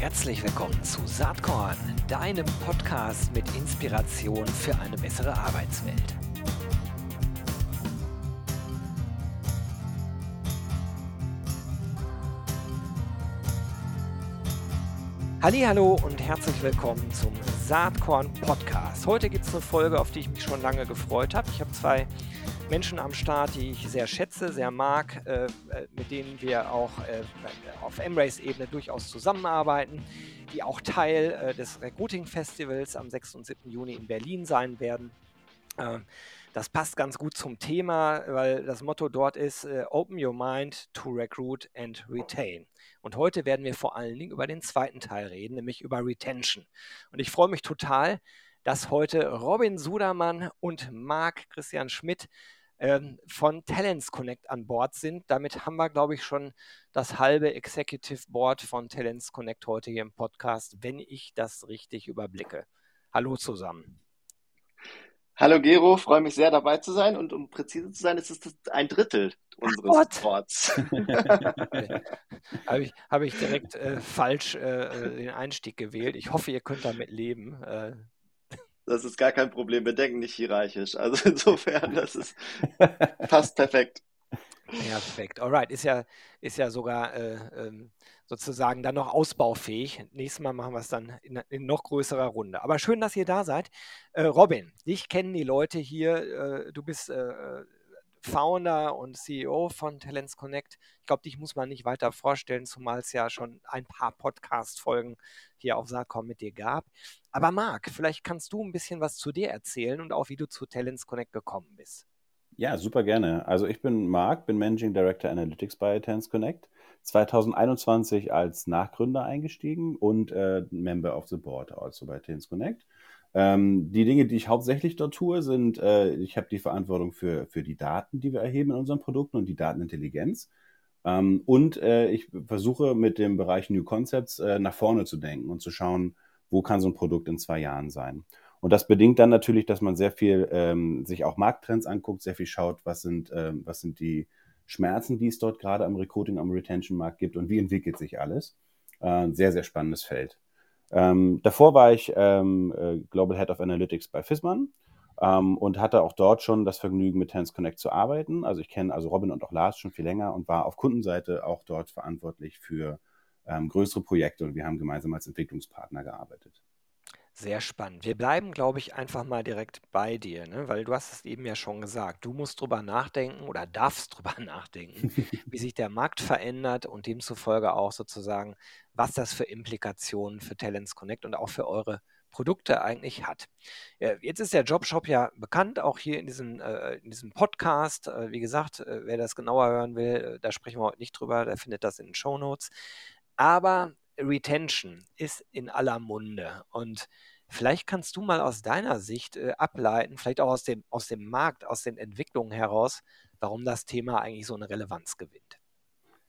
Herzlich willkommen zu Saatkorn, deinem Podcast mit Inspiration für eine bessere Arbeitswelt. Hallo und herzlich willkommen zum Saatkorn Podcast. Heute gibt es eine Folge, auf die ich mich schon lange gefreut habe. Ich habe zwei Menschen am Start, die ich sehr schätze, sehr mag, äh, äh mit denen wir auch äh, auf M-Race-Ebene durchaus zusammenarbeiten, die auch Teil äh, des Recruiting-Festivals am 6. und 7. Juni in Berlin sein werden. Ähm, das passt ganz gut zum Thema, weil das Motto dort ist äh, Open Your Mind to Recruit and Retain. Und heute werden wir vor allen Dingen über den zweiten Teil reden, nämlich über Retention. Und ich freue mich total, dass heute Robin Sudermann und Marc Christian Schmidt ähm, von Talents Connect an Bord sind. Damit haben wir, glaube ich, schon das halbe Executive Board von Talents Connect heute hier im Podcast, wenn ich das richtig überblicke. Hallo zusammen. Hallo Gero, freue mich sehr dabei zu sein und um präzise zu sein, ist es ein Drittel unseres Boards. Habe ich, hab ich direkt äh, falsch äh, äh, den Einstieg gewählt. Ich hoffe, ihr könnt damit leben. Äh, das ist gar kein Problem. Wir denken nicht hierarchisch. Also insofern, das ist fast perfekt. Perfekt. Alright. Ist ja, ist ja sogar äh, ähm, sozusagen dann noch ausbaufähig. Nächstes Mal machen wir es dann in, in, noch größerer Runde. Aber schön, dass ihr da seid. Äh, Robin, dich kennen die Leute hier. Äh, du bist äh, Founder und CEO von Talents Connect. Ich glaube, dich muss man nicht weiter vorstellen, zumal es ja schon ein paar Podcast-Folgen hier auf Saatkorn mit dir gab. Aber Marc, vielleicht kannst du ein bisschen was zu dir erzählen und auch wie du zu Talents Connect gekommen bist. Ja, super gerne. Also ich bin Marc, bin Managing Director Analytics bei Talents Connect. 2021 als Nachgründer eingestiegen und äh, Member of the Board also bei Talents Connect. Ähm, die Dinge, die ich hauptsächlich dort tue, sind, äh, ich habe die Verantwortung für, für die Daten, die wir erheben in unseren Produkten und die Datenintelligenz. Ähm, und äh, ich versuche mit dem Bereich New Concepts äh, nach vorne zu denken und zu schauen, wo kann so ein Produkt in zwei Jahren sein. Und das bedingt dann natürlich, dass man sehr viel ähm, sich auch Markttrends anguckt, sehr viel schaut, was sind, ähm, was sind die Schmerzen, die es dort gerade am Recruiting, am Retention-Markt gibt und wie entwickelt sich alles. Äh, sehr, sehr spannendes Feld. Ähm, davor war ich ähm, äh, Global Head of Analytics bei Fissmann ähm, und hatte auch dort schon das Vergnügen, mit Tense Connect zu arbeiten. Also ich kenne also Robin und auch Lars schon viel länger und war auf Kundenseite auch dort verantwortlich für ähm, größere Projekte und wir haben gemeinsam als Entwicklungspartner gearbeitet. Sehr spannend. Wir bleiben, glaube ich, einfach mal direkt bei dir, ne? weil du hast es eben ja schon gesagt. Du musst drüber nachdenken oder darfst drüber nachdenken, wie sich der Markt verändert und demzufolge auch sozusagen, was das für Implikationen für Talents Connect und auch für eure Produkte eigentlich hat. Jetzt ist der Jobshop ja bekannt, auch hier in diesem, äh, in diesem Podcast. Äh, wie gesagt, äh, wer das genauer hören will, äh, da sprechen wir heute nicht drüber, der findet das in den Show Notes. Aber Retention ist in aller Munde und vielleicht kannst du mal aus deiner Sicht äh, ableiten, vielleicht auch aus dem, aus dem Markt, aus den Entwicklungen heraus, warum das Thema eigentlich so eine Relevanz gewinnt.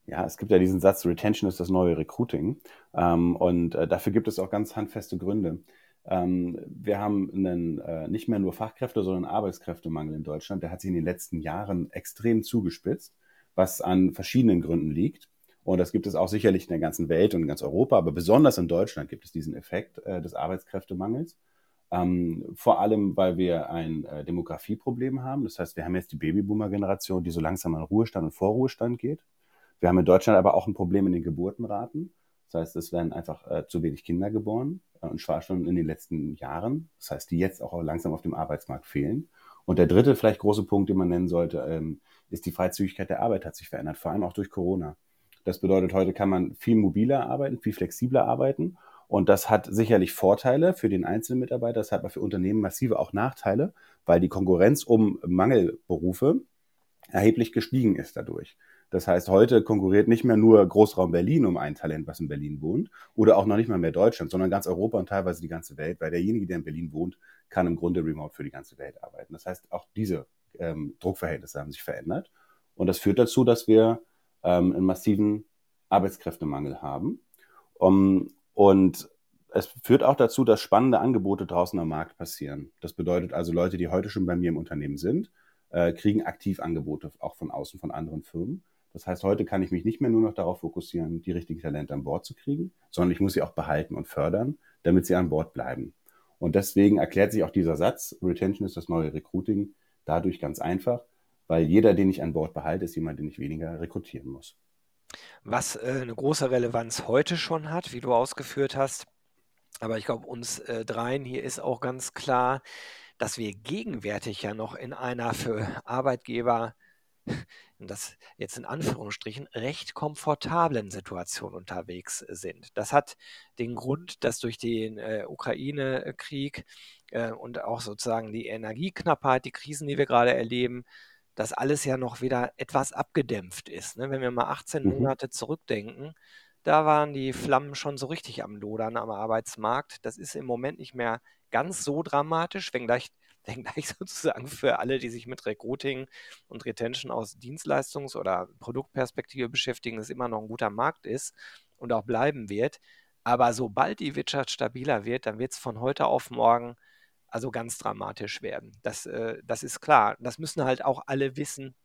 Ja, es gibt ja diesen Satz, Retention ist das neue Recruiting. Ähm, und äh, dafür gibt es auch ganz handfeste Gründe. Ähm, wir haben einen, äh, nicht mehr nur Fachkräfte, sondern Arbeitskräftemangel in Deutschland. Der hat sich in den letzten Jahren extrem zugespitzt, was an verschiedenen Gründen liegt. Und das gibt es auch sicherlich in der ganzen Welt und in ganz Europa, aber besonders in Deutschland gibt es diesen Effekt äh, des Arbeitskräftemangels. Ähm, vor allem, weil wir ein äh, Demografieproblem haben. Das heißt, wir haben jetzt die Babyboomer-Generation, die so langsam an Ruhestand und Vorruhestand geht. Wir haben in Deutschland aber auch ein Problem in den Geburtenraten. Das heißt, es werden einfach äh, zu wenig Kinder geboren, äh, und zwar schon in den letzten Jahren. Das heißt, die jetzt auch langsam auf dem Arbeitsmarkt fehlen. Und der dritte, vielleicht große Punkt, den man nennen sollte, ähm, ist die Freizügigkeit der Arbeit hat sich verändert, vor allem auch durch Corona. Das bedeutet, heute kann man viel mobiler arbeiten, viel flexibler arbeiten. Und das hat sicherlich Vorteile für den einzelnen Mitarbeiter, das hat aber für Unternehmen massive auch Nachteile, weil die Konkurrenz um Mangelberufe erheblich gestiegen ist dadurch. Das heißt, heute konkurriert nicht mehr nur Großraum Berlin um ein Talent, was in Berlin wohnt, oder auch noch nicht mal mehr Deutschland, sondern ganz Europa und teilweise die ganze Welt, weil derjenige, der in Berlin wohnt, kann im Grunde remote für die ganze Welt arbeiten. Das heißt, auch diese ähm, Druckverhältnisse haben sich verändert. Und das führt dazu, dass wir ähm, einen massiven Arbeitskräftemangel haben. Um, und es führt auch dazu, dass spannende Angebote draußen am Markt passieren. Das bedeutet also, Leute, die heute schon bei mir im Unternehmen sind, äh, kriegen aktiv Angebote auch von außen, von anderen Firmen. Das heißt, heute kann ich mich nicht mehr nur noch darauf fokussieren, die richtigen Talente an Bord zu kriegen, sondern ich muss sie auch behalten und fördern, damit sie an Bord bleiben. Und deswegen erklärt sich auch dieser Satz, Retention ist das neue Recruiting, dadurch ganz einfach, weil jeder, den ich an Bord behalte, ist jemand, den ich weniger rekrutieren muss. Was äh, eine große Relevanz heute schon hat, wie du ausgeführt hast, aber ich glaube, uns äh, dreien hier ist auch ganz klar, dass wir gegenwärtig ja noch in einer für Arbeitgeber das jetzt in Anführungsstrichen recht komfortablen Situation unterwegs sind. Das hat den Grund, dass durch den äh, Ukraine-Krieg äh, und auch sozusagen die Energieknappheit, die Krisen, die wir gerade erleben, das alles ja noch wieder etwas abgedämpft ist. Ne? Wenn wir mal 18 mhm. Monate zurückdenken, da waren die Flammen schon so richtig am Lodern am Arbeitsmarkt. Das ist im Moment nicht mehr ganz so dramatisch, wenngleich wenngleich sozusagen für alle, die sich mit Recruiting und Retention aus Dienstleistungs- oder Produktperspektive beschäftigen, es immer noch ein guter Markt ist und auch bleiben wird. Aber sobald die Wirtschaft stabiler wird, dann wird es von heute auf morgen also ganz dramatisch werden. Das, äh, das ist klar. Das müssen halt auch alle wissen,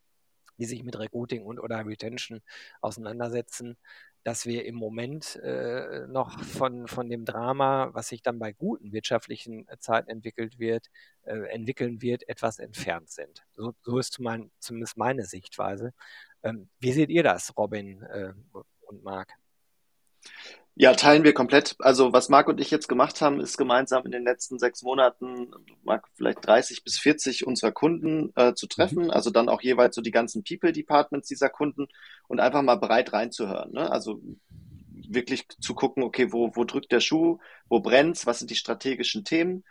die sich mit Recruiting und oder Retention auseinandersetzen dass wir im Moment äh, noch von, von dem Drama, was sich dann bei guten wirtschaftlichen äh, Zeiten entwickelt wird, äh, entwickeln wird, etwas entfernt sind. So, so ist mein, zumindest meine Sichtweise. Ähm, wie seht ihr das, Robin äh, und Marc? Ja, teilen wir komplett. Also was Marc und ich jetzt gemacht haben, ist gemeinsam in den letzten sechs Monaten, Marc, vielleicht 30 bis 40 unserer Kunden äh, zu treffen. Mhm. Also dann auch jeweils so die ganzen People Departments dieser Kunden und einfach mal bereit reinzuhören. Ne? Also wirklich zu gucken, okay, wo, wo drückt der Schuh, wo brennt's, was sind die strategischen Themen.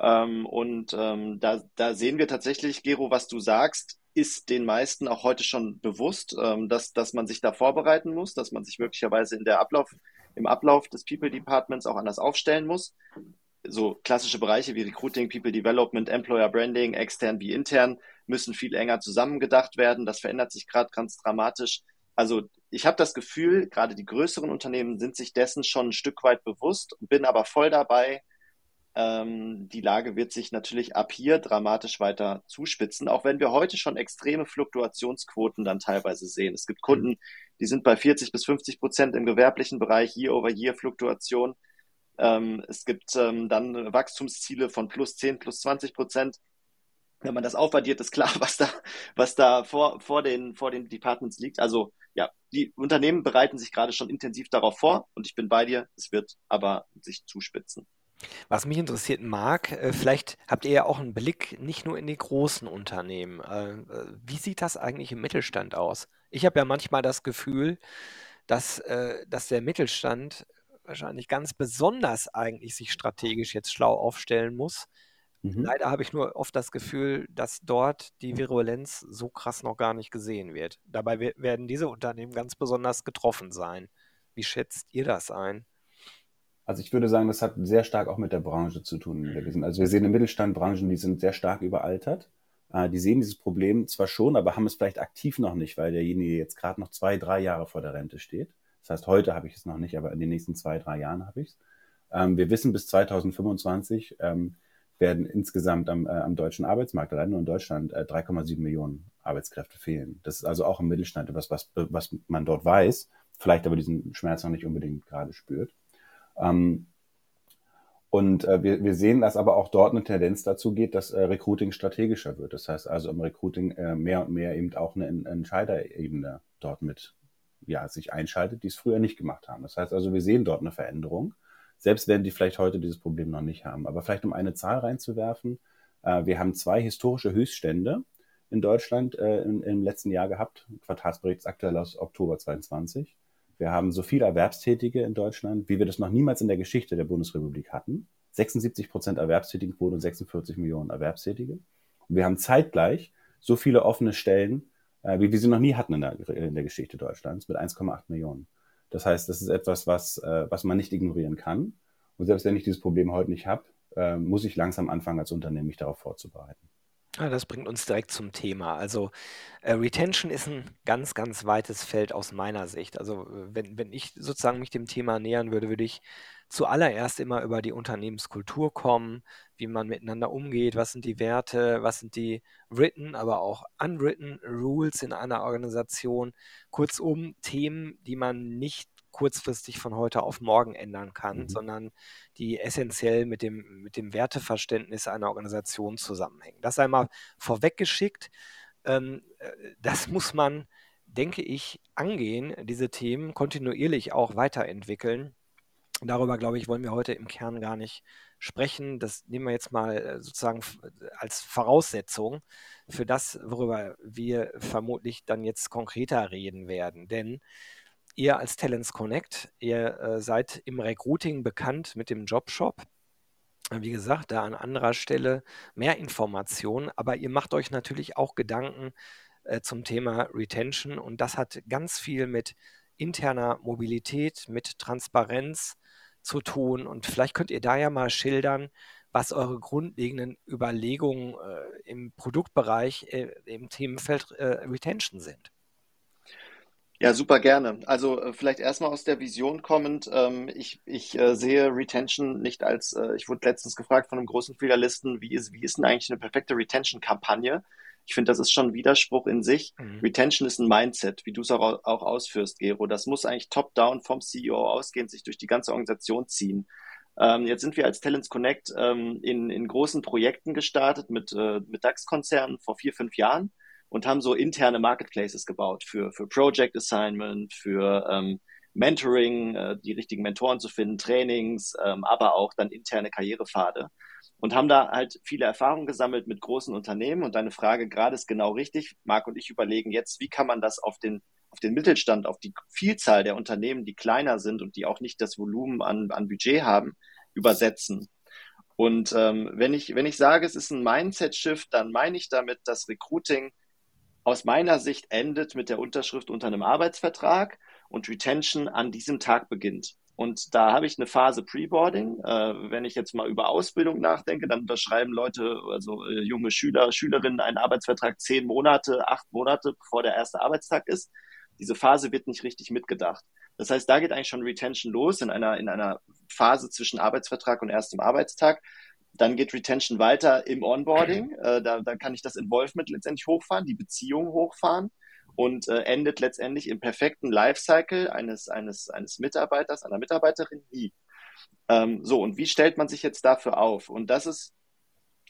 Ähm, und ähm, da, da sehen wir tatsächlich, Gero, was du sagst, ist den meisten auch heute schon bewusst, ähm, dass, dass man sich da vorbereiten muss, dass man sich möglicherweise in der Ablauf im Ablauf des People Departments auch anders aufstellen muss. So klassische Bereiche wie Recruiting, People Development, Employer Branding, extern wie intern, müssen viel enger zusammengedacht werden. Das verändert sich gerade ganz dramatisch. Also ich habe das Gefühl, gerade die größeren Unternehmen sind sich dessen schon ein Stück weit bewusst, bin aber voll dabei, ähm, die Lage wird sich natürlich ab hier dramatisch weiter zuspitzen, auch wenn wir heute schon extreme Fluktuationsquoten dann teilweise sehen. Es gibt Kunden, die sind bei 40 bis 50 Prozent im gewerblichen Bereich, Year-over-Year-Fluktuation. Ähm, es gibt ähm, dann Wachstumsziele von plus 10, plus 20 Prozent. Wenn man das aufaddiert, ist klar, was da, was da vor, vor, den, vor den Departments liegt. Also ja, die Unternehmen bereiten sich gerade schon intensiv darauf vor und ich bin bei dir, es wird aber sich zuspitzen. Was mich interessiert, Marc, äh, vielleicht habt ihr ja auch einen Blick nicht nur in die großen Unternehmen. Äh, äh, wie sieht das eigentlich im Mittelstand aus? Ich habe ja manchmal das Gefühl, dass, dass der Mittelstand wahrscheinlich ganz besonders eigentlich sich strategisch jetzt schlau aufstellen muss. Mhm. Leider habe ich nur oft das Gefühl, dass dort die Virulenz so krass noch gar nicht gesehen wird. Dabei werden diese Unternehmen ganz besonders getroffen sein. Wie schätzt ihr das ein? Also ich würde sagen, das hat sehr stark auch mit der Branche zu tun. Also wir sehen im Mittelstand Branchen, die sind sehr stark überaltert. Äh, die sehen dieses Problem zwar schon, aber haben es vielleicht aktiv noch nicht, weil derjenige jetzt gerade noch zwei, drei Jahre vor der Rente steht. Das heißt, heute habe ich es noch nicht, aber in den nächsten zwei, drei Jahren habe ich es. Ähm, wir wissen, bis 2025 ähm, werden insgesamt am, äh, am deutschen Arbeitsmarkt, allein nur in Deutschland, äh, 3,7 Millionen Arbeitskräfte fehlen. Das ist also auch im Mittelstand etwas, was, was man dort weiß, vielleicht aber diesen Schmerz noch nicht unbedingt gerade spürt. Ähm, und äh, wir, wir sehen, dass aber auch dort eine Tendenz dazu geht, dass äh, Recruiting strategischer wird. Das heißt also im Recruiting äh, mehr und mehr eben auch eine Entscheiderebene dort mit ja, sich einschaltet, die es früher nicht gemacht haben. Das heißt also, wir sehen dort eine Veränderung, selbst wenn die vielleicht heute dieses Problem noch nicht haben. Aber vielleicht um eine Zahl reinzuwerfen, äh, wir haben zwei historische Höchststände in Deutschland äh, im, im letzten Jahr gehabt. Quartalsbericht aktuell aus Oktober 22. Wir haben so viele Erwerbstätige in Deutschland, wie wir das noch niemals in der Geschichte der Bundesrepublik hatten. 76 Prozent Erwerbstätigenquote und 46 Millionen Erwerbstätige. Und wir haben zeitgleich so viele offene Stellen, äh, wie wir sie noch nie hatten in der, in der Geschichte Deutschlands, mit 1,8 Millionen. Das heißt, das ist etwas, was, äh, was man nicht ignorieren kann. Und selbst wenn ich dieses Problem heute nicht habe, äh, muss ich langsam anfangen, als Unternehmen mich darauf vorzubereiten. Ja, das bringt uns direkt zum Thema. Also äh, Retention ist ein ganz, ganz weites Feld aus meiner Sicht. Also äh, wenn, wenn ich sozusagen mich dem Thema nähern würde, würde ich zuallererst immer über die Unternehmenskultur kommen, wie man miteinander umgeht, was sind die Werte, was sind die written, aber auch unwritten Rules in einer Organisation. Kurzum, Themen, die man nicht kurzfristig von heute auf morgen ändern kann, mhm. sondern die essentiell mit dem, mit dem Werteverständnis einer Organisation zusammenhängen. Das einmal vorweggeschickt. Ähm, äh, das muss man, denke ich, angehen, diese Themen kontinuierlich auch weiterentwickeln. Darüber, glaube ich, wollen wir heute im Kern gar nicht sprechen. Das nehmen wir jetzt mal äh, sozusagen als Voraussetzung für das, worüber wir vermutlich dann jetzt konkreter reden werden. Denn ihr als Talents Connect, ihr äh, seid im Recruiting bekannt mit dem Jobshop. Wie gesagt, da an anderer Stelle mehr Informationen, aber ihr macht euch natürlich auch Gedanken äh, zum Thema Retention und das hat ganz viel mit interner Mobilität, mit Transparenz zu tun und vielleicht könnt ihr da ja mal schildern, was eure grundlegenden Überlegungen äh, im Produktbereich äh, im Themenfeld äh, Retention sind. Ja, super gerne. Also äh, vielleicht erstmal aus der Vision kommend. Ähm, ich ich äh, sehe Retention nicht als, äh, ich wurde letztens gefragt von einem großen Filialisten, wie ist, wie ist denn eigentlich eine perfekte Retention-Kampagne? Ich finde, das ist schon ein Widerspruch in sich. Mhm. Retention ist ein Mindset, wie du es auch, auch ausführst, Gero. Das muss eigentlich top-down vom CEO ausgehend sich durch die ganze Organisation ziehen. Ähm, jetzt sind wir als Talents Connect ähm, in, in großen Projekten gestartet mit, äh, mit DAX-Konzernen vor vier, fünf Jahren und haben so interne Marketplaces gebaut für, für Project Assignment, für ähm, Mentoring, äh, die richtigen Mentoren zu finden, Trainings, ähm, aber auch dann interne Karrierepfade und haben da halt viele Erfahrungen gesammelt mit großen Unternehmen. Und deine Frage gerade ist genau richtig. Marc und ich überlegen jetzt, wie kann man das auf den, auf den Mittelstand, auf die Vielzahl der Unternehmen, die kleiner sind und die auch nicht das Volumen an, an Budget haben, übersetzen. Und ähm, wenn, ich, wenn ich sage, es ist ein Mindset-Shift, dann meine ich damit, dass Recruiting aus meiner Sicht endet mit der Unterschrift unter einem Arbeitsvertrag und Retention an diesem Tag beginnt. Und da habe ich eine Phase Preboarding. Äh, wenn ich jetzt mal über Ausbildung nachdenke, dann unterschreiben Leute, also äh, junge Schüler, Schülerinnen einen Arbeitsvertrag zehn Monate, acht Monate, bevor der erste Arbeitstag ist. Diese Phase wird nicht richtig mitgedacht. Das heißt, da geht eigentlich schon Retention los in einer, in einer Phase zwischen Arbeitsvertrag und erstem Arbeitstag. Dann geht Retention weiter im Onboarding. Äh, da, da kann ich das Involvement letztendlich hochfahren, die Beziehung hochfahren und äh, endet letztendlich im perfekten Lifecycle eines, eines, eines Mitarbeiters, einer Mitarbeiterin nie. Ähm, so, und wie stellt man sich jetzt dafür auf? Und das ist,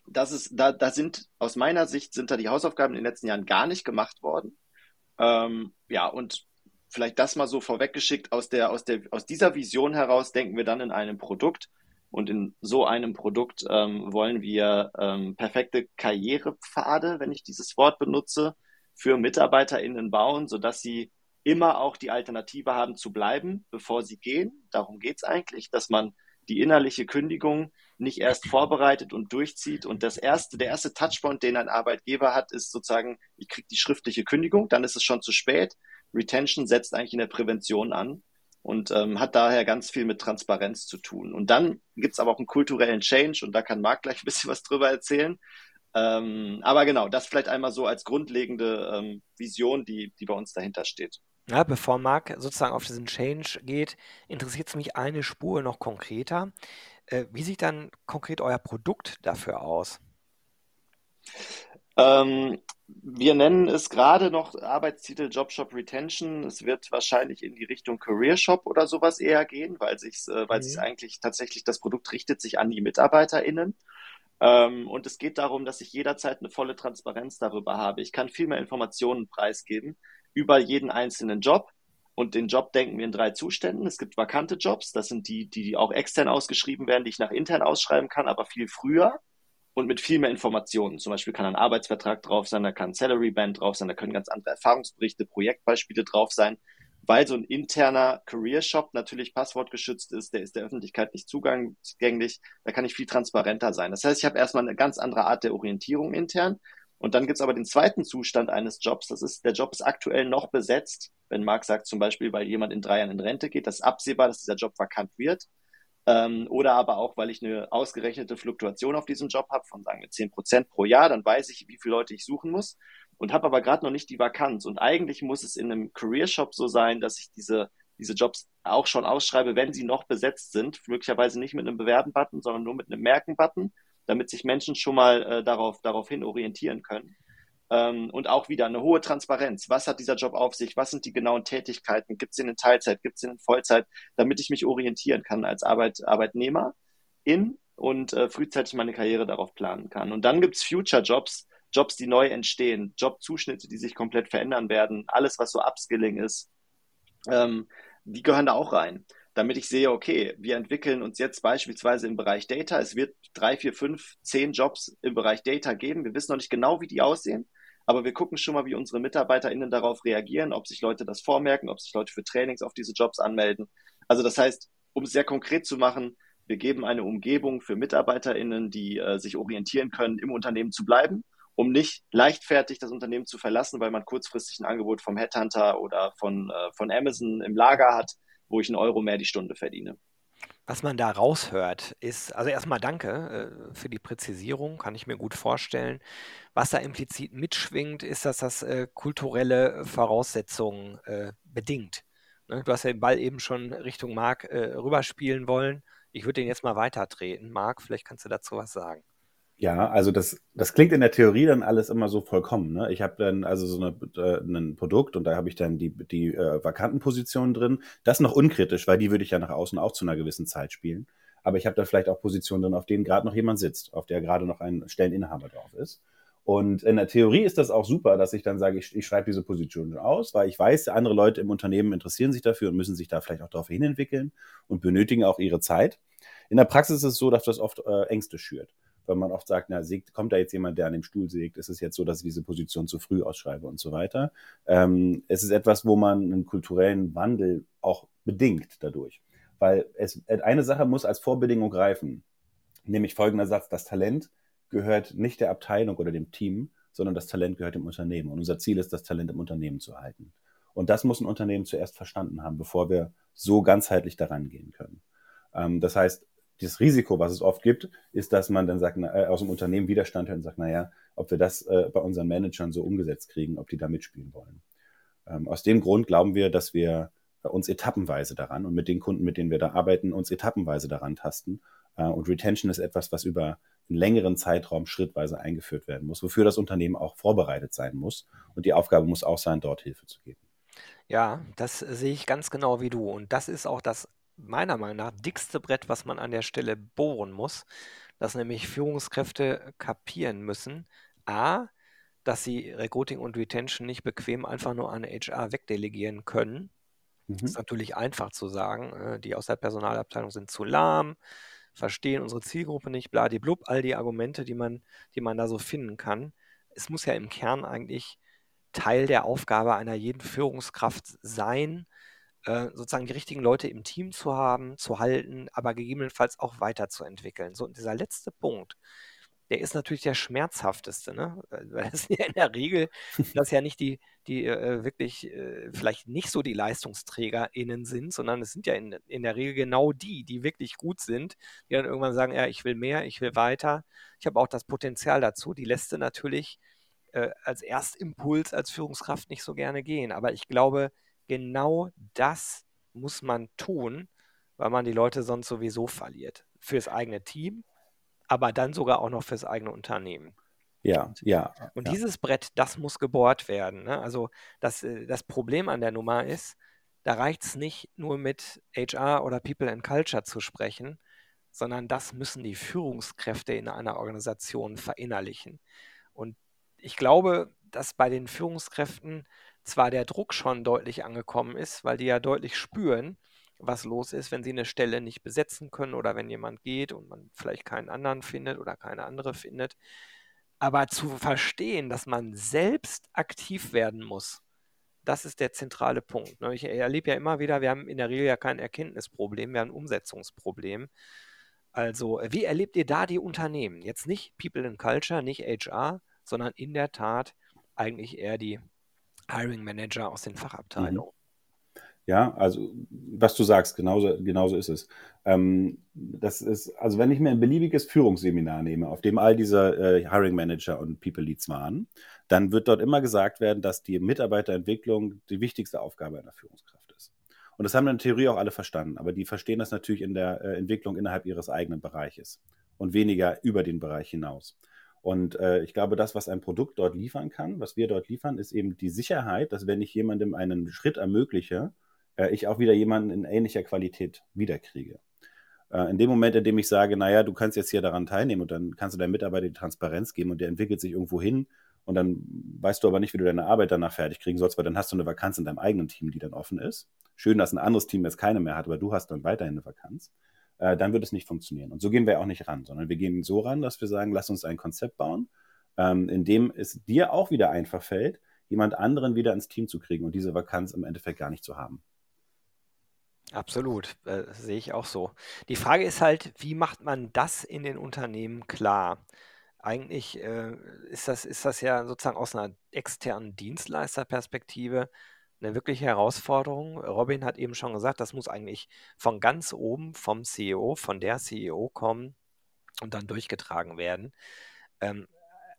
das ist, da, da sind, aus meiner Sicht sind da die Hausaufgaben in den letzten Jahren gar nicht gemacht worden. Ähm, ja, und vielleicht das mal so vorweggeschickt, aus der, aus der, aus dieser Vision heraus denken wir dann in einem Produkt, und in so einem Produkt ähm, wollen wir ähm, perfekte Karrierepfade, wenn ich dieses Wort benutze, für MitarbeiterInnen bauen, sodass sie immer auch die Alternative haben zu bleiben, bevor sie gehen. Darum geht's eigentlich, dass man die innerliche Kündigung nicht erst vorbereitet und durchzieht. Und das erste, der erste Touchpoint, den ein Arbeitgeber hat, ist sozusagen, ich kriege die schriftliche Kündigung, dann ist es schon zu spät. Retention setzt eigentlich in der Prävention an und ähm, hat daher ganz viel mit Transparenz zu tun. Und dann gibt's aber auch einen kulturellen Change und da kann Marc gleich ein bisschen was drüber erzählen. Ähm, aber genau, das vielleicht einmal so als grundlegende ähm, Vision, die, die bei uns dahinter steht. Ja, bevor Marc sozusagen auf diesen Change geht, interessiert es mich eine Spur noch konkreter. Äh, wie sieht dann konkret euer Produkt dafür aus? Ähm, wir nennen es gerade noch Arbeitstitel Jobshop Retention. Es wird wahrscheinlich in die Richtung Career Shop oder sowas eher gehen, weil sich äh, weil mhm. sich eigentlich tatsächlich das Produkt richtet sich an die MitarbeiterInnen. Ähm, und es geht darum, dass ich jederzeit eine volle Transparenz darüber habe. Ich kann viel mehr Informationen preisgeben über jeden einzelnen Job. Und den Job denken wir in drei Zuständen. Es gibt vakante Jobs, das sind die, die auch extern ausgeschrieben werden, die ich nach intern ausschreiben kann, aber viel früher und mit viel mehr Informationen. Zum Beispiel kann ein Arbeitsvertrag drauf sein, da kann ein Salary Band drauf sein, da können ganz andere Erfahrungsberichte, Projektbeispiele drauf sein, weil so ein interner Career Shop natürlich passwortgeschützt ist, der ist der Öffentlichkeit nicht zugänglich, da kann ich viel transparenter sein. Das heißt, ich habe erstmal eine ganz andere Art der Orientierung intern. Und dann gibt's aber den zweiten Zustand eines Jobs. Das ist, der Job ist aktuell noch besetzt. Wenn Marc sagt zum Beispiel, weil jemand in drei Jahren in Rente geht, das ist absehbar, dass dieser Job vakant wird Ähm, oder aber auch, weil ich eine ausgerechnete Fluktuation auf diesem Job habe von, sagen wir, 10 Prozent pro Jahr, dann weiß ich, wie viele Leute ich suchen muss und habe aber gerade noch nicht die Vakanz. Und eigentlich muss es in einem Career Shop so sein, dass ich diese, diese Jobs auch schon ausschreibe, wenn sie noch besetzt sind. Möglicherweise nicht mit einem Bewerben-Button, sondern nur mit einem Merken-Button, damit sich Menschen schon mal äh, darauf, daraufhin orientieren können. Ähm, und auch wieder eine hohe Transparenz. Was hat dieser Job auf sich? Was sind die genauen Tätigkeiten? Gibt es ihn in Teilzeit? Gibt es ihn in Vollzeit? Damit ich mich orientieren kann als Arbeit, Arbeitnehmer in und äh, frühzeitig meine Karriere darauf planen kann. Und dann gibt es Future Jobs, Jobs, die neu entstehen, Jobzuschnitte, die sich komplett verändern werden, alles, was so Upskilling ist, ähm, die gehören da auch rein. Damit ich sehe, okay, wir entwickeln uns jetzt beispielsweise im Bereich Data. Es wird drei, vier, fünf, zehn Jobs im Bereich Data geben. Wir wissen noch nicht genau, wie die aussehen, aber wir gucken schon mal, wie unsere MitarbeiterInnen darauf reagieren, ob sich Leute das vormerken, ob sich Leute für Trainings auf diese Jobs anmelden. Also das heißt, um es sehr konkret zu machen, wir geben eine Umgebung für MitarbeiterInnen, die äh, sich orientieren können, im Unternehmen zu bleiben um nicht leichtfertig das Unternehmen zu verlassen, weil man kurzfristig ein Angebot vom Headhunter oder von, äh, von Amazon im Lager hat, wo ich einen Euro mehr die Stunde verdiene. Was man da raushört, ist, also erstmal danke äh, für die Präzisierung, kann ich mir gut vorstellen. Was da implizit mitschwingt, ist, dass das äh, kulturelle Voraussetzungen äh, bedingt. Ne? Du hast ja den Ball eben schon Richtung Marc rüberspielen wollen. Ich würde den jetzt mal weitertreten. Marc, vielleicht kannst du dazu was sagen. Ja, also das, das klingt in der Theorie dann alles immer so vollkommen. Ne? Ich habe dann also so eine, äh, ein Produkt und da habe ich dann die, die äh, vakanten Positionen drin. Das noch unkritisch, weil die würde ich ja nach außen auch zu einer gewissen Zeit spielen. Aber ich habe da vielleicht auch Positionen drin, auf denen gerade noch jemand sitzt, auf der gerade noch ein Stelleninhaber drauf ist. Und in der Theorie ist das auch super, dass ich dann sage, ich, ich schreibe diese Position aus, weil ich weiß, andere Leute im Unternehmen interessieren sich dafür und müssen sich da vielleicht auch darauf hinentwickeln und benötigen auch ihre Zeit. In der Praxis ist es so, dass das oft äh, Ängste schürt weil man oft sagt, na, sägt, kommt da jetzt jemand, der an dem Stuhl sägt? Ist es jetzt so, dass ich diese Position zu früh ausschreibe und so weiter? Ähm, es ist etwas, wo man einen kulturellen Wandel auch bedingt dadurch. Weil es, eine Sache muss als Vorbedingung greifen, nämlich folgender Satz, das Talent gehört nicht der Abteilung oder dem Team, sondern das Talent gehört dem Unternehmen. Und unser Ziel ist, das Talent im Unternehmen zu halten. Und das muss ein Unternehmen zuerst verstanden haben, bevor wir so ganzheitlich daran gehen können. Ähm, das heißt, das Risiko, was es oft gibt, ist, dass man dann sagt, na, äh, aus dem Unternehmen Widerstand hört und sagt, naja, ob wir das äh, bei unseren Managern so umgesetzt kriegen, ob die da mitspielen wollen. Ähm, aus dem Grund glauben wir, dass wir uns etappenweise daran und mit den Kunden, mit denen wir da arbeiten, uns etappenweise daran tasten. Äh, und Retention ist etwas, was über einen längeren Zeitraum schrittweise eingeführt werden muss, wofür das Unternehmen auch vorbereitet sein muss. Und die Aufgabe muss auch sein, dort Hilfe zu geben. Ja, das sehe ich ganz genau wie du. Und das ist auch das meiner Meinung nach dickste Brett, was man an der Stelle bohren muss, dass nämlich Führungskräfte kapieren müssen, a, dass sie Recruiting und Retention nicht bequem einfach nur an HR wegdelegieren können. Mhm. Das ist natürlich einfach zu sagen, äh, die aus der Personalabteilung sind zu lahm, verstehen unsere Zielgruppe nicht, bladiblub, all die Argumente, die man, die man da so finden kann. Es muss ja im Kern eigentlich Teil der Aufgabe einer jeden Führungskraft sein, äh, sozusagen die richtigen Leute im Team zu haben, zu halten, aber gegebenenfalls auch weiterzuentwickeln. So, und dieser letzte Punkt, der ist natürlich der schmerzhafteste, ne? Weil das ja in der Regel, das ja nicht die, die äh, wirklich äh, vielleicht nicht so die LeistungsträgerInnen sind, sondern es sind ja in, in der Regel genau die, die wirklich gut sind, die dann irgendwann sagen, ja, ich will mehr, ich will weiter. Ich habe auch das Potenzial dazu. Die lässt du natürlich äh, als Erstimpuls als Führungskraft nicht so gerne gehen. Aber ich glaube, genau das muss man tun, weil man die Leute sonst sowieso verliert. Fürs eigene Team, aber dann sogar auch noch fürs eigene Unternehmen. Ja, ja. Und ja. dieses Brett, das muss gebohrt werden. Ne? Also das, äh, das Problem an der Nummer ist, da reicht es nicht nur mit HR oder People and Culture zu sprechen, sondern das müssen die Führungskräfte in einer Organisation verinnerlichen. Und ich glaube, dass bei den Führungskräften zwar der Druck schon deutlich angekommen ist, weil die ja deutlich spüren, was los ist, wenn sie eine Stelle nicht besetzen können oder wenn jemand geht und man vielleicht keinen anderen findet oder keine andere findet. Aber zu verstehen, dass man selbst aktiv werden muss, das ist der zentrale Punkt. Ne? Ich erlebe ja immer wieder, wir haben in der Regel ja kein Erkenntnisproblem, wir haben ein Umsetzungsproblem. Also, wie erlebt ihr da die Unternehmen? Jetzt nicht People and Culture, nicht HR, sondern in der Tat eigentlich eher die Hiring Manager aus den Fachabteilungen. Ja, also was du sagst, genauso, genauso ist es. Ähm, das ist, also wenn ich mir ein beliebiges Führungsseminar nehme, auf dem all diese äh, Hiring Manager und People Leads waren, dann wird dort immer gesagt werden, dass die Mitarbeiterentwicklung die wichtigste Aufgabe einer Führungskraft ist. Und das haben in der Theorie auch alle verstanden, aber die verstehen das natürlich in der äh, Entwicklung innerhalb ihres eigenen Bereiches und weniger über den Bereich hinaus. Und äh, ich glaube, das, was ein Produkt dort liefern kann, was wir dort liefern, ist eben die Sicherheit, dass wenn ich jemandem einen Schritt ermögliche, äh, ich auch wieder jemanden in ähnlicher Qualität wiederkriege. Äh, in dem Moment, in dem ich sage, naja, du kannst jetzt hier daran teilnehmen und dann kannst du deinem Mitarbeiter die Transparenz geben und der entwickelt sich irgendwo hin und dann weißt du aber nicht, wie du deine Arbeit danach fertig kriegen sollst, weil dann hast du eine Vakanz in deinem eigenen Team, die dann offen ist. Schön, dass ein anderes Team jetzt keine mehr hat, aber du hast dann weiterhin eine Vakanz. Äh, dann wird es nicht funktionieren. Und so gehen wir auch nicht ran, sondern wir gehen so ran, dass wir sagen, lass uns ein Konzept bauen, ähm, in dem es dir auch wieder einfach fällt, jemand anderen wieder ins Team zu kriegen und diese Vakanz im Endeffekt gar nicht zu haben. Absolut, äh, sehe ich auch so. Die Frage ist halt, wie macht man das in den Unternehmen klar? Eigentlich äh, ist das, ist das ja sozusagen aus einer externen Dienstleisterperspektive eine wirkliche Herausforderung. Robin hat eben schon gesagt, das muss eigentlich von ganz oben, vom CEO, von der CEO kommen und dann durchgetragen werden. Ähm,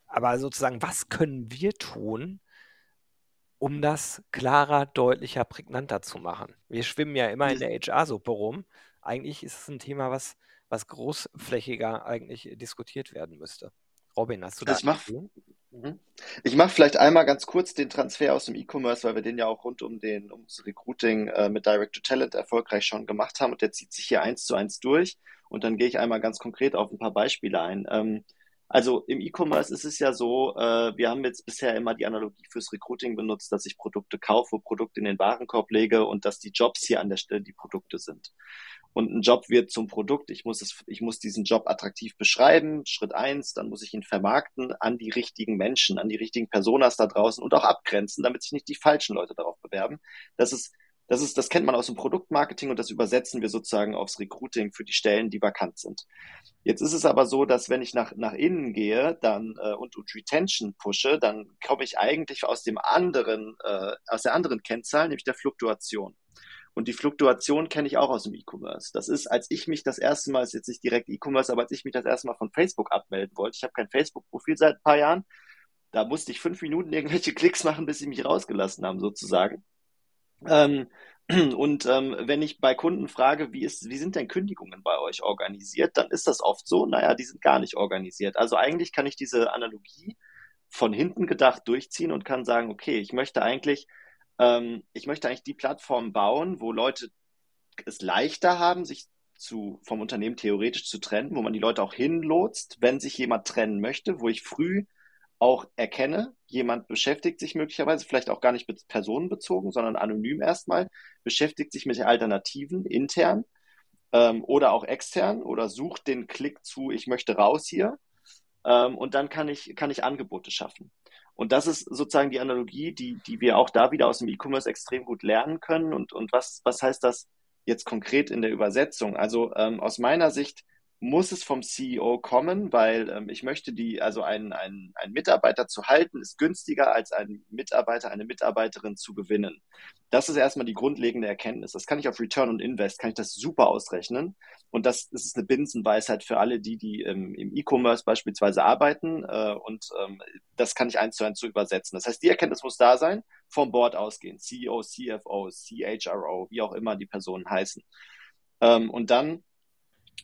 aber sozusagen, was können wir tun, um das klarer, deutlicher, prägnanter zu machen. Wir schwimmen ja immer in der HR-Suppe rum. Eigentlich ist es ein Thema, was, was großflächiger eigentlich diskutiert werden müsste. Robin, hast du da? Ich mache mhm. vielleicht einmal ganz kurz den Transfer aus dem E-Commerce, weil wir den ja auch rund um den ums Recruiting äh, mit Direct to Talent erfolgreich schon gemacht haben und der zieht sich hier eins zu eins durch. Und dann gehe ich einmal ganz konkret auf ein paar Beispiele ein. Ähm, also im E-Commerce ist es ja so, äh, wir haben jetzt bisher immer die Analogie fürs Recruiting benutzt, dass ich Produkte kaufe, Produkte in den Warenkorb lege und dass die Jobs hier an der Stelle die Produkte sind. Und ein Job wird zum Produkt. Ich muss es, ich muss diesen Job attraktiv beschreiben. Schritt eins, dann muss ich ihn vermarkten an die richtigen Menschen, an die richtigen Personas da draußen und auch abgrenzen, damit sich nicht die falschen Leute darauf bewerben. Das ist das ist, das kennt man aus dem Produktmarketing und das übersetzen wir sozusagen aufs Recruiting für die Stellen, die vakant sind. Jetzt ist es aber so, dass wenn ich nach, nach innen gehe dann äh, und, und Retention pushe, dann komme ich eigentlich aus dem anderen, äh, aus der anderen Kennzahl, nämlich der Fluktuation. Und die Fluktuation kenne ich auch aus dem E-Commerce. Das ist, als ich mich das erste Mal, ist jetzt nicht direkt E-Commerce, aber als ich mich das erste Mal von Facebook abmelden wollte, ich habe kein Facebook-Profil seit ein paar Jahren, da musste ich fünf Minuten irgendwelche Klicks machen, bis sie mich rausgelassen haben, sozusagen. Ähm, und ähm, wenn ich bei Kunden frage, wie, ist, wie sind denn Kündigungen bei euch organisiert, dann ist das oft so, naja, die sind gar nicht organisiert. Also eigentlich kann ich diese Analogie von hinten gedacht durchziehen und kann sagen, okay, ich möchte eigentlich, ähm, ich möchte eigentlich die Plattform bauen, wo Leute es leichter haben, sich zu, vom Unternehmen theoretisch zu trennen, wo man die Leute auch hinlotst, wenn sich jemand trennen möchte, wo ich früh auch erkenne, jemand beschäftigt sich möglicherweise, vielleicht auch gar nicht personenbezogen, sondern anonym erstmal, beschäftigt sich mit Alternativen intern ähm, oder auch extern oder sucht den Klick zu, ich möchte raus hier. Ähm, und dann kann ich, kann ich Angebote schaffen. Und das ist sozusagen die Analogie, die, die wir auch da wieder aus dem E-Commerce extrem gut lernen können. Und, und was, was heißt das jetzt konkret in der Übersetzung? Also ähm, aus meiner Sicht muss es vom CEO kommen, weil ähm, ich möchte die, also einen, einen, einen Mitarbeiter zu halten, ist günstiger als einen Mitarbeiter, eine Mitarbeiterin zu gewinnen. Das ist erstmal die grundlegende Erkenntnis. Das kann ich auf Return und Invest, kann ich das super ausrechnen. Und das, das ist eine Binsenweisheit für alle, die, die ähm, im E-Commerce beispielsweise arbeiten. Äh, und ähm, das kann ich eins zu eins so übersetzen. Das heißt, die Erkenntnis muss da sein, vom Board ausgehen. CEO, CFO, CHRO, wie auch immer die Personen heißen. Ähm, und dann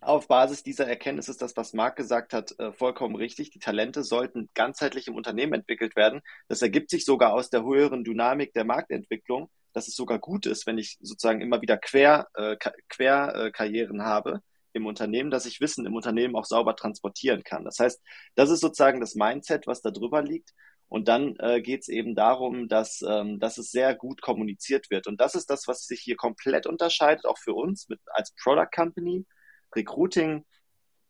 auf Basis dieser Erkenntnis ist das, was Marc gesagt hat, äh, vollkommen richtig. Die Talente sollten ganzheitlich im Unternehmen entwickelt werden. Das ergibt sich sogar aus der höheren Dynamik der Marktentwicklung, dass es sogar gut ist, wenn ich sozusagen immer wieder Quer, äh, Querkarrieren äh, habe im Unternehmen, dass ich Wissen im Unternehmen auch sauber transportieren kann. Das heißt, das ist sozusagen das Mindset, was da drüber liegt. Und dann äh, geht es eben darum, dass, ähm, dass es sehr gut kommuniziert wird. Und das ist das, was sich hier komplett unterscheidet, auch für uns mit, als Product Company Recruiting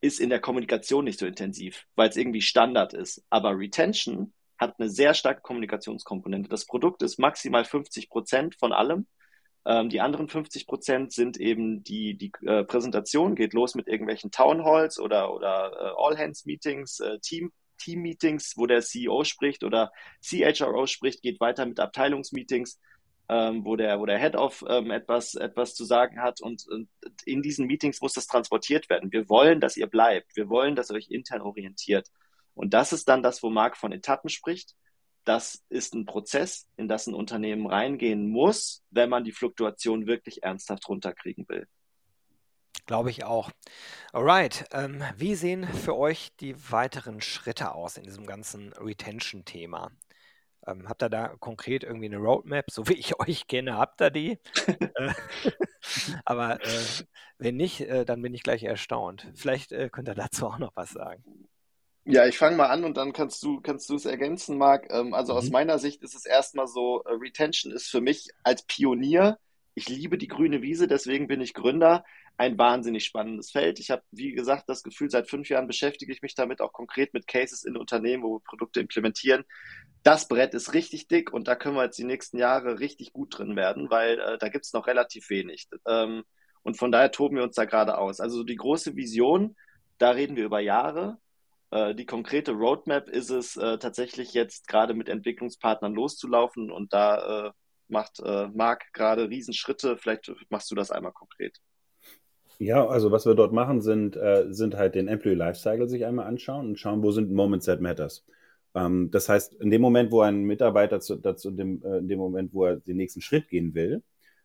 ist in der Kommunikation nicht so intensiv, weil es irgendwie Standard ist. Aber Retention hat eine sehr starke Kommunikationskomponente. Das Produkt ist maximal 50 Prozent von allem. Ähm, die anderen 50 Prozent sind eben die, die äh, Präsentation, geht los mit irgendwelchen Town Halls oder, oder äh, All-Hands-Meetings, äh, Team, Team-Meetings, wo der CEO spricht oder CHRO spricht, geht weiter mit Abteilungsmeetings ähm, wo der, wo der Head of ähm, etwas, etwas zu sagen hat und, und in diesen Meetings muss das transportiert werden. Wir wollen, dass ihr bleibt. Wir wollen, dass ihr euch intern orientiert. Und das ist dann das, wo Marc von Etappen spricht. Das ist ein Prozess, in das ein Unternehmen reingehen muss, wenn man die Fluktuation wirklich ernsthaft runterkriegen will. Glaube ich auch. Alright, ähm, wie sehen für euch die weiteren Schritte aus in diesem ganzen Retention-Thema? Ähm, habt ihr da konkret irgendwie eine Roadmap? So wie ich euch kenne, habt ihr die. Äh, aber äh, wenn nicht, äh, dann bin ich gleich erstaunt. Vielleicht äh, könnt ihr dazu auch noch was sagen. Ja, ich fange mal an und dann kannst du kannst du es ergänzen, Marc. Ähm, also mhm. aus meiner Sicht ist es erstmal so, äh, Retention ist für mich als Pionier, ich liebe die grüne Wiese, deswegen bin ich Gründer, ein wahnsinnig spannendes Feld. Ich habe, wie gesagt, das Gefühl, seit fünf Jahren beschäftige ich mich damit auch konkret mit Cases in Unternehmen, wo wir Produkte implementieren. Das Brett ist richtig dick und da können wir jetzt die nächsten Jahre richtig gut drin werden, weil äh, da gibt's noch relativ wenig. Ähm, und von daher toben wir uns da gerade aus. Also die große Vision, da reden wir über Jahre. Äh, die konkrete Roadmap ist es äh, tatsächlich jetzt gerade mit Entwicklungspartnern loszulaufen und da äh, macht Marc gerade Riesenschritte. Vielleicht machst du das einmal konkret. Ja, also was wir dort machen, sind, äh, sind halt den Employee Lifecycle sich einmal anschauen und schauen, wo sind Moments that matters. Ähm, das heißt, in dem Moment, wo ein Mitarbeiter zu, dazu, dem, äh, in dem Moment, wo er den nächsten Schritt gehen will,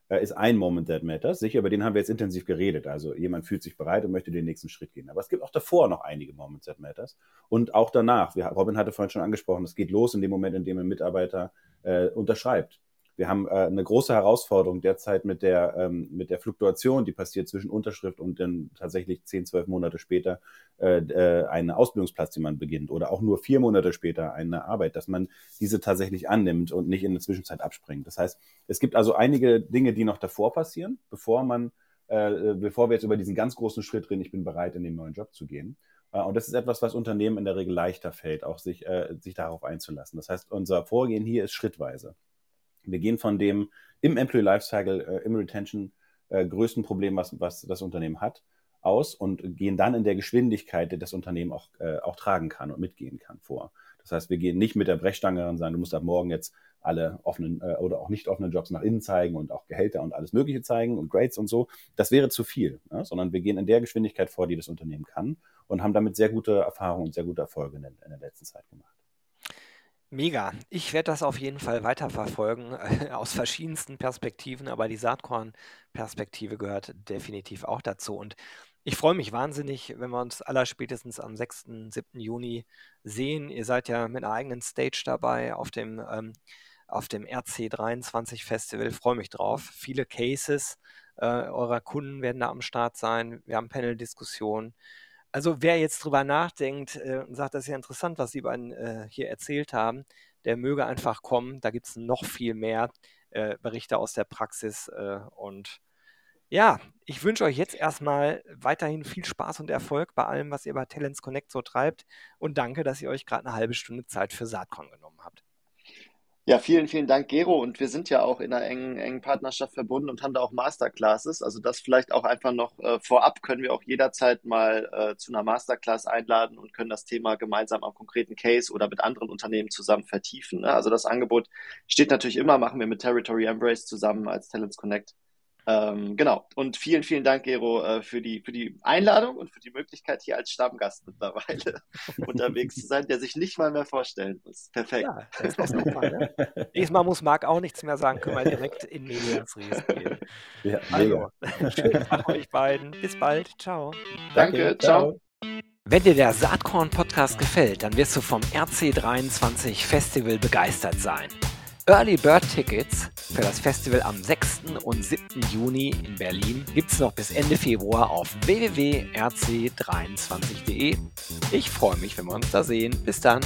äh, ist ein Moment that matters. Sicher, über den haben wir jetzt intensiv geredet. Also jemand fühlt sich bereit und möchte den nächsten Schritt gehen. Aber es gibt auch davor noch einige Moments that matters. Und auch danach. Wir, Robin hatte vorhin schon angesprochen, es geht los in dem Moment, in dem ein Mitarbeiter äh, unterschreibt. Wir haben äh, eine große Herausforderung derzeit mit der, ähm, mit der Fluktuation, die passiert zwischen Unterschrift und dann tatsächlich zehn, zwölf Monate später äh, äh, einen Ausbildungsplatz, den man beginnt oder auch nur vier Monate später eine Arbeit, dass man diese tatsächlich annimmt und nicht in der Zwischenzeit abspringt. Das heißt, es gibt also einige Dinge, die noch davor passieren, bevor man, äh, bevor wir jetzt über diesen ganz großen Schritt reden, ich bin bereit, in den neuen Job zu gehen. Äh, und das ist etwas, was Unternehmen in der Regel leichter fällt, auch sich, äh, sich darauf einzulassen. Das heißt, unser Vorgehen hier ist schrittweise. Wir gehen von dem im Employee Lifecycle, äh, im Retention äh, größten Problem, was, was das Unternehmen hat, aus und gehen dann in der Geschwindigkeit, die das Unternehmen auch, äh, auch tragen kann und mitgehen kann vor. Das heißt, wir gehen nicht mit der Brechstange und sagen, du musst ab morgen jetzt alle offenen äh, oder auch nicht offenen Jobs nach innen zeigen und auch Gehälter und alles Mögliche zeigen und Grades und so. Das wäre zu viel, ne? sondern wir gehen in der Geschwindigkeit vor, die das Unternehmen kann und haben damit sehr gute Erfahrungen und sehr gute Erfolge in, in der letzten Zeit gemacht. Mega. Ich werde das auf jeden Fall weiterverfolgen, äh, aus verschiedensten Perspektiven, aber die Saatkorn-Perspektive gehört definitiv auch dazu. Und ich freue mich wahnsinnig, wenn wir uns allerspätestens am 6., 7. Juni sehen. Ihr seid ja mit einer eigenen Stage dabei auf dem, ähm, auf dem RC23 Festival. Freue mich drauf. Viele Cases äh, eurer Kunden werden da am Start sein. Wir haben Panel-Diskussionen. Also wer jetzt drüber nachdenkt äh, und sagt, das ist ja interessant, was Sie beiden äh, hier erzählt haben, der möge einfach kommen. Da gibt es noch viel mehr äh, Berichte aus der Praxis. Äh, und ja, ich wünsche euch jetzt erstmal weiterhin viel Spaß und Erfolg bei allem, was ihr bei Talents Connect so treibt. Und danke, dass ihr euch gerade eine halbe Stunde Zeit für Saatkorn genommen habt. Ja, vielen, vielen Dank, Gero. Und wir sind ja auch in einer engen, engen Partnerschaft verbunden und haben da auch Masterclasses. Also das vielleicht auch einfach noch äh, vorab können wir auch jederzeit mal äh, zu einer Masterclass einladen und können das Thema gemeinsam am konkreten Case oder mit anderen Unternehmen zusammen vertiefen. Ne? Also das Angebot steht natürlich immer, machen wir mit Territory Embrace zusammen als Talents Connect. Ähm, genau. Und vielen, vielen Dank, Gero, äh, für, die, für die Einladung und für die Möglichkeit, hier als Stammgast mittlerweile unterwegs zu sein, der sich nicht mal mehr vorstellen muss. Perfekt. Ja, das ist super, ne? Diesmal muss Marc auch nichts mehr sagen, können wir direkt in Medias Res gehen. Ja, also, schönen Tag euch beiden. Bis bald. Ciao. Danke, Danke ciao. Wenn dir der Saatkorn-Podcast gefällt, dann wirst du vom RC23 Festival begeistert sein. Early Bird Tickets für das Festival am 6. und 7. Juni in Berlin gibt es noch bis Ende Februar auf www.rc23.de. Ich freue mich, wenn wir uns da sehen. Bis dann.